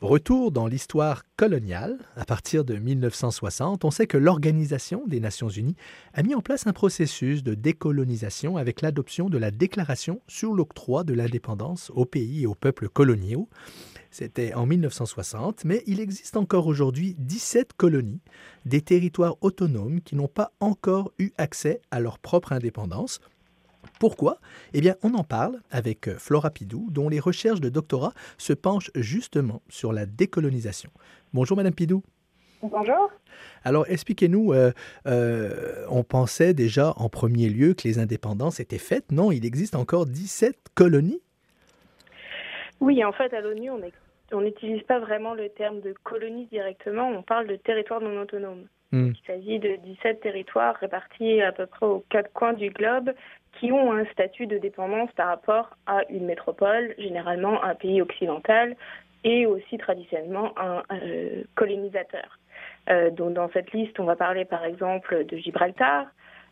Retour dans l'histoire coloniale, à partir de 1960, on sait que l'Organisation des Nations Unies a mis en place un processus de décolonisation avec l'adoption de la Déclaration sur l'octroi de l'indépendance aux pays et aux peuples coloniaux. C'était en 1960, mais il existe encore aujourd'hui 17 colonies, des territoires autonomes qui n'ont pas encore eu accès à leur propre indépendance, pourquoi? Eh bien, on en parle avec euh, Flora Pidou, dont les recherches de doctorat se penchent justement sur la décolonisation. Bonjour, Madame Pidou. Bonjour. Alors, expliquez-nous, euh, euh, on pensait déjà en premier lieu que les indépendances étaient faites. Non, il existe encore 17 colonies Oui, en fait, à l'ONU, on n'utilise pas vraiment le terme de colonie directement, on parle de territoire non autonome. Hmm. Il s'agit de 17 territoires répartis à peu près aux quatre coins du globe qui ont un statut de dépendance par rapport à une métropole, généralement un pays occidental, et aussi traditionnellement un, euh, colonisateur. Euh, donc dans cette liste, on va parler par exemple de Gibraltar,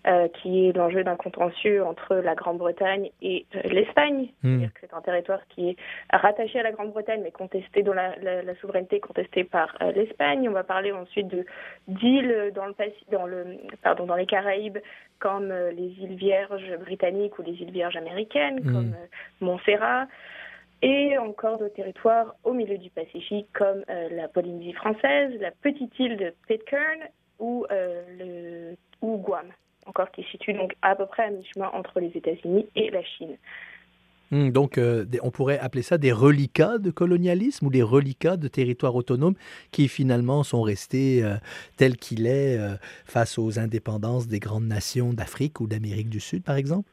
euh, qui est l'enjeu d'un contentieux entre la Grande-Bretagne et euh, l'Espagne. Hmm. C'est-à-dire que c'est un territoire qui est rattaché à la Grande-Bretagne, mais contesté dont la, la, souveraineté contestée par euh, l'Espagne. On va parler ensuite de d'îles dans le dans le pardon dans les Caraïbes comme les îles Vierges britanniques ou les îles Vierges américaines, hmm. comme Montserrat et encore de territoires au milieu du Pacifique comme la Polynésie française, la petite île de Pitcairn ou, le, ou Guam encore qui se situe donc à peu près à mi-chemin entre les États-Unis et la Chine. Hmm, donc, euh, on pourrait appeler ça des reliquats de colonialisme ou des reliquats de territoires autonomes qui finalement sont restés euh, tels qu'il est euh, face aux indépendances des grandes nations d'Afrique ou d'Amérique du Sud, par exemple?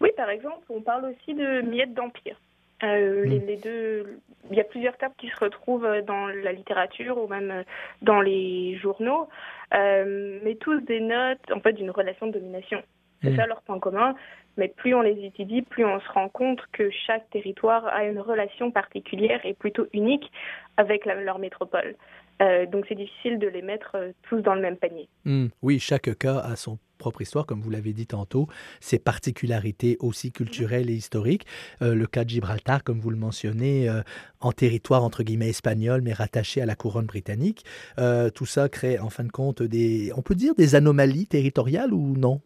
Oui, par exemple, on parle aussi de miettes d'empire. Hmm. les, deux, il y a plusieurs termes qui se retrouvent dans la littérature ou même dans les journaux. Euh, mais tous des notes en fait d'une relation de domination. C'est mm. ça leur point commun. Mais plus on les étudie, plus on se rend compte que chaque territoire a une relation particulière et plutôt unique avec leur métropole. Euh, donc c'est difficile de les mettre euh, tous dans le même panier. Hmm. oui, chaque cas a son propre histoire, comme vous l'avez dit tantôt, ses particularités aussi culturelles et historiques. Euh, le cas de Gibraltar, comme vous le mentionnez, en territoire entre guillemets espagnol, mais rattaché à la couronne britannique. tout ça crée en fin de compte des, on peut dire des anomalies territoriales ou non?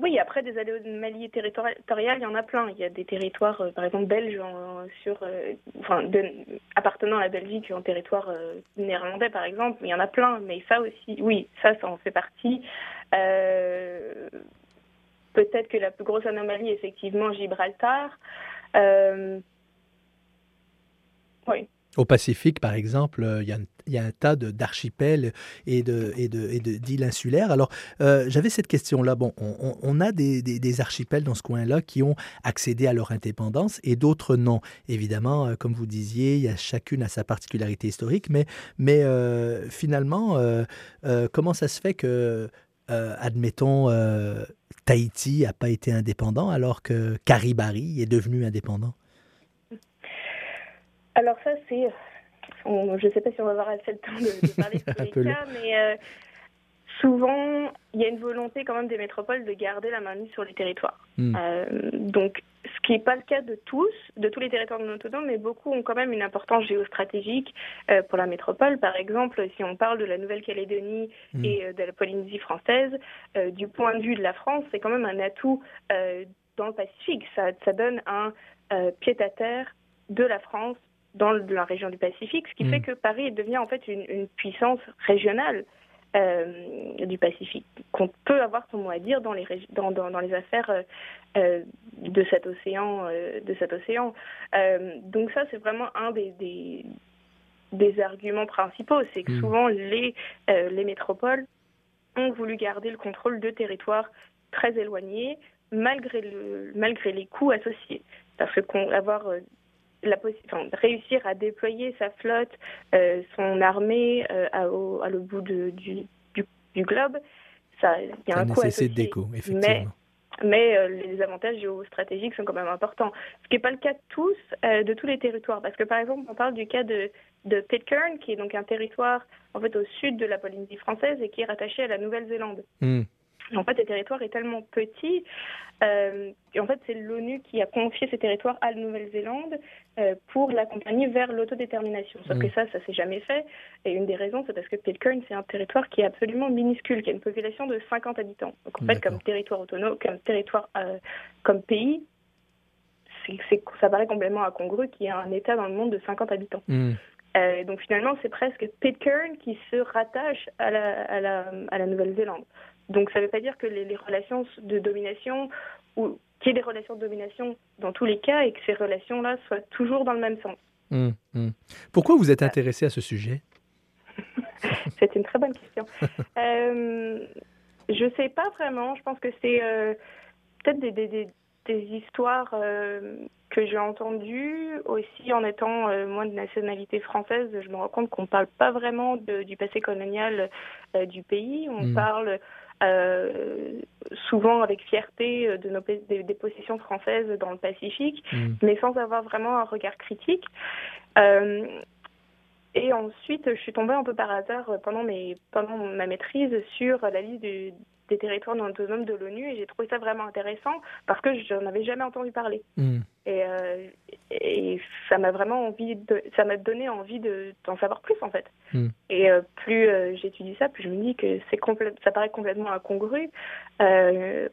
Oui, après des anomalies territoriales, il y en a plein. Il y a des territoires, euh, par exemple belges, sur, euh, enfin, appartenant à la Belgique en territoire euh, néerlandais, par exemple. Il y en a plein, mais ça aussi, oui, ça, ça en fait partie. Peut-être que la plus grosse anomalie, effectivement, Gibraltar. oui. Au Pacifique, par exemple, euh, il y, a un, tas d'archipels et d'îles insulaires. Alors, euh, j'avais cette question-là. Bon, on, a des, archipels dans ce coin-là qui ont accédé à leur indépendance et d'autres non. Évidemment, euh, comme vous disiez, il y a chacune a sa particularité historique, mais, finalement, comment ça se fait que, admettons, Tahiti n'a pas été indépendant alors que Caribari est devenu indépendant? Alors ça, c'est... je ne sais pas si on va avoir assez le temps de, parler de tous les cas, mais euh, souvent, il y a une volonté quand même des métropoles de garder la main mise sur les territoires. Hmm. Euh, donc, ce qui n'est pas le cas de tous, de tous les territoires non autonomes, mais beaucoup ont quand même une importance géostratégique euh, pour la métropole. Par exemple, si on parle de la Nouvelle-Calédonie hmm. et de la Polynésie française, du point de vue de la France, c'est quand même un atout dans le Pacifique. Ça, ça donne un pied-à-terre de la France dans la région du Pacifique, ce qui fait mm. que Paris devient en fait une, puissance régionale euh, du Pacifique, qu'on peut avoir son mot à dire dans les, dans, dans, les affaires euh, euh, de cet océan. de cet océan. donc ça, c'est vraiment un des, des, des arguments principaux, c'est que mm. souvent les, les métropoles ont voulu garder le contrôle de territoires très éloignés, malgré, le, malgré les coûts associés. Parce que réussir à déployer sa flotte, euh, son armée euh, à, à, le bout de, du, du, globe, ça, il y a un coût associé. Mais, mais euh, les avantages géostratégiques sont quand même importants. Ce qui n'est pas le cas de tous, de tous les territoires. Parce que par exemple, on parle du cas de, de Pitcairn, qui est donc un territoire en fait au sud de la Polynésie française et qui est rattaché à la Nouvelle-Zélande. Hmm. En fait, le territoire est tellement petit. Euh, en fait, c'est l'ONU qui a confié ces territoires à la Nouvelle-Zélande euh, pour l'accompagner vers l'autodétermination. Sauf que mm. ça, ça s'est jamais fait. Et une des raisons, c'est parce que Pitcairn, c'est un territoire qui est absolument minuscule, qui a une population de 50 habitants. Donc en fait, comme territoire autonome, comme territoire, euh, comme pays, ça paraît complètement incongru qu'il y ait un État dans le monde de 50 habitants. Mm. Donc finalement, c'est presque Pitcairn qui se rattache à la, à la, à la Nouvelle-Zélande. Donc ça ne veut pas dire que les, les relations de domination ou qu'il y ait des relations de domination dans tous les cas et que ces relations-là soient toujours dans le même sens. Hum, hum. Pourquoi vous êtes intéressé à ce sujet? C'est une très bonne question. euh, je ne sais pas vraiment. Je pense que c'est euh, peut-être des, des, des, histoires euh, que j'ai entendues. Aussi, en étant euh, moi de nationalité française, je me rends compte qu'on ne parle pas vraiment du passé colonial du pays. On hum. parle euh, souvent avec fierté euh, de nos, des, positions françaises dans le Pacifique, mm. mais sans avoir vraiment un regard critique. Euh, et ensuite, je suis tombée un peu par hasard pendant, mes, pendant ma maîtrise sur la liste du, des territoires non autonomes de l'ONU et j'ai trouvé ça vraiment intéressant parce que je n'en avais jamais entendu parler. Hmm. Et, euh, et, ça m'a vraiment envie de, ça m'a donné envie d'en savoir plus en fait. Hmm. Et euh, plus euh, j'étudie ça, plus je me dis que c'est ça paraît complètement incongru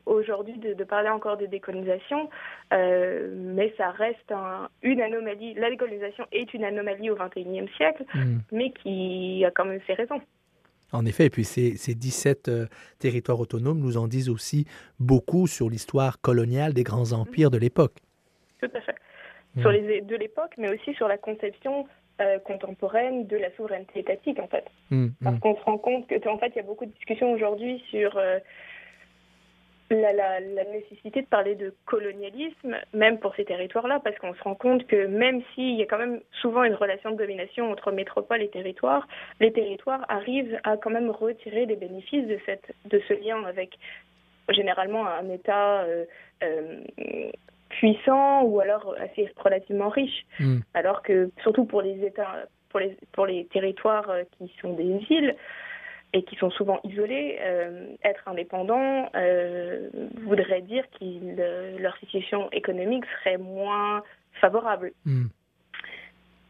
aujourd'hui de, parler encore de décolonisation, mais ça reste une anomalie. La décolonisation est une anomalie au XXIe siècle, hmm. mais qui a quand même ses raisons. En effet, et puis ces, ces 17 euh, territoires autonomes nous en disent aussi beaucoup sur l'histoire coloniale des grands empires de l'époque. Tout à fait. Sur mm. les, de l'époque, mais aussi sur la conception euh, contemporaine de la souveraineté étatique, en fait. Mm, mm. Parce qu'on se rend compte que, en fait, il y a beaucoup de discussions aujourd'hui sur euh, la, nécessité de parler de colonialisme, même pour ces territoires-là, parce qu'on se rend compte que même s'il y a quand même souvent une relation de domination entre métropole et territoire, les territoires arrivent à quand même retirer des bénéfices de, cette, de ce lien avec généralement un État euh, euh, puissant ou alors assez relativement riche. Hmm. Alors que surtout pour les États, pour les, pour les territoires euh, qui sont des îles, et qui sont souvent isolés, euh, être indépendants euh, voudrait dire que leur situation économique serait moins favorable. Hmm.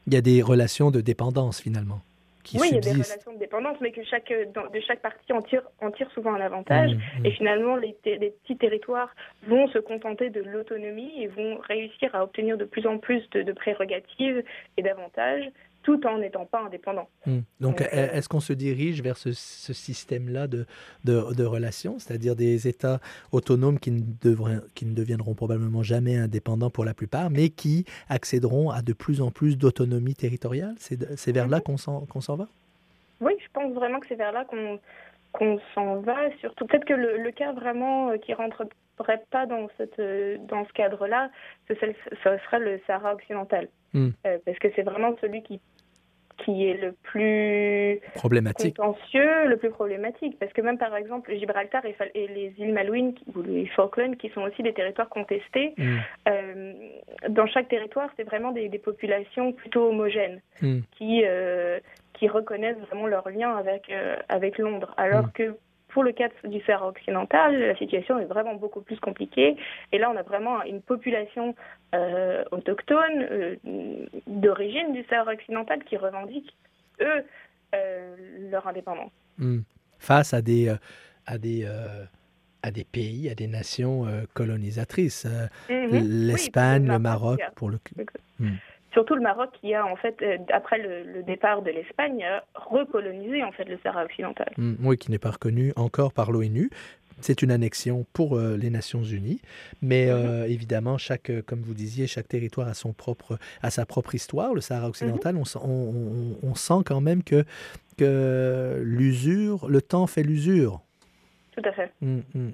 Il y a des relations de dépendance finalement. Qui oui, il y a des relations de dépendance, mais que chaque, de chaque partie en tire, en tire souvent un avantage. Hmm, hmm. Et finalement, les, les, petits territoires vont se contenter de l'autonomie et vont réussir à obtenir de plus en plus de, de prérogatives et d'avantages tout en n'étant pas indépendant. Hmm. Donc, euh, est-ce qu'on se dirige vers ce, système-là de, de, relations, c'est-à-dire des États autonomes qui ne, devraient, qui ne deviendront probablement jamais indépendants pour la plupart, mais qui accéderont à de plus en plus d'autonomie territoriale? C'est vers là qu'on s'en va? Oui, je pense vraiment que c'est vers là qu'on qu'on s'en va, surtout peut-être que le, cas vraiment euh, qui rentrerait pas dans, cette, euh, dans ce cadre-là, ce, ce serait le Sahara occidental. Hmm. parce que c'est vraiment celui qui qui est le plus problématique. contentieux, le plus problématique. Parce que même par exemple, Gibraltar et, les îles Malouines ou les Falklands, qui sont aussi des territoires contestés, mm. euh, dans chaque territoire, c'est vraiment des, populations plutôt homogènes mm. qui, euh, qui reconnaissent vraiment leur lien avec, euh, avec Londres. Alors mm. que pour le cas du Sahara occidental, la situation est vraiment beaucoup plus compliquée. Et là, on a vraiment une population euh, autochtone euh, d'origine du Sahara occidental qui revendique, eux, euh, leur indépendance. Hmm. Face à des, à des à des pays, à des nations colonisatrices. Mhm. L'Espagne, le Maroc, pour le coup surtout le Maroc qui a en fait euh, après le, départ de l'Espagne recolonisé en fait le Sahara occidental. Mm, oui, qui n'est pas reconnu encore par l'ONU. C'est une annexion pour euh, les Nations Unies, mais euh, mhm. évidemment, chaque, comme vous disiez, chaque territoire a son propre, a sa propre histoire. Le Sahara occidental, mhm. on, on, sent quand même que, que l'usure, le temps fait l'usure. Tout à fait. Mm, mm.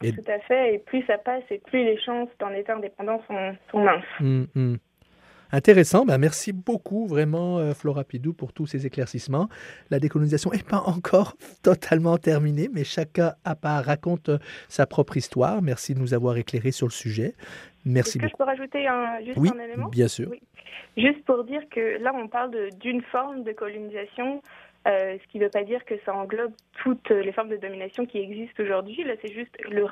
Tout à fait. Et plus ça passe, et plus les chances d'un État indépendant sont, sont minces. Intéressant. Ben, merci beaucoup, vraiment, euh, Flora Pidou, pour tous ces éclaircissements. La décolonisation n'est pas encore totalement terminée, mais chacun à part raconte euh, sa propre histoire. Merci de nous avoir éclairés sur le sujet. Merci beaucoup. je peux rajouter un, juste oui, un élément? Bien sûr. Juste pour dire que là, on parle d'une forme de colonisation ce qui ne veut pas dire que ça englobe toutes les formes de domination qui existent aujourd'hui. Là, c'est juste le,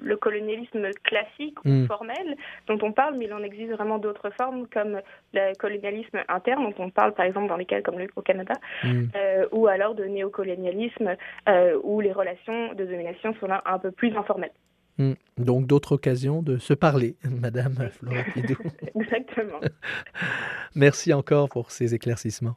le, colonialisme classique ou hmm. formel dont on parle, mais il en existe vraiment d'autres formes comme le colonialisme interne dont on parle par exemple dans les cas comme le, au Canada, hmm. ou alors de néocolonialisme où les relations de domination sont là un peu plus informelles. Hmm. Donc d'autres occasions de se parler, Madame Flora Pidou. Exactement. Merci encore pour ces éclaircissements.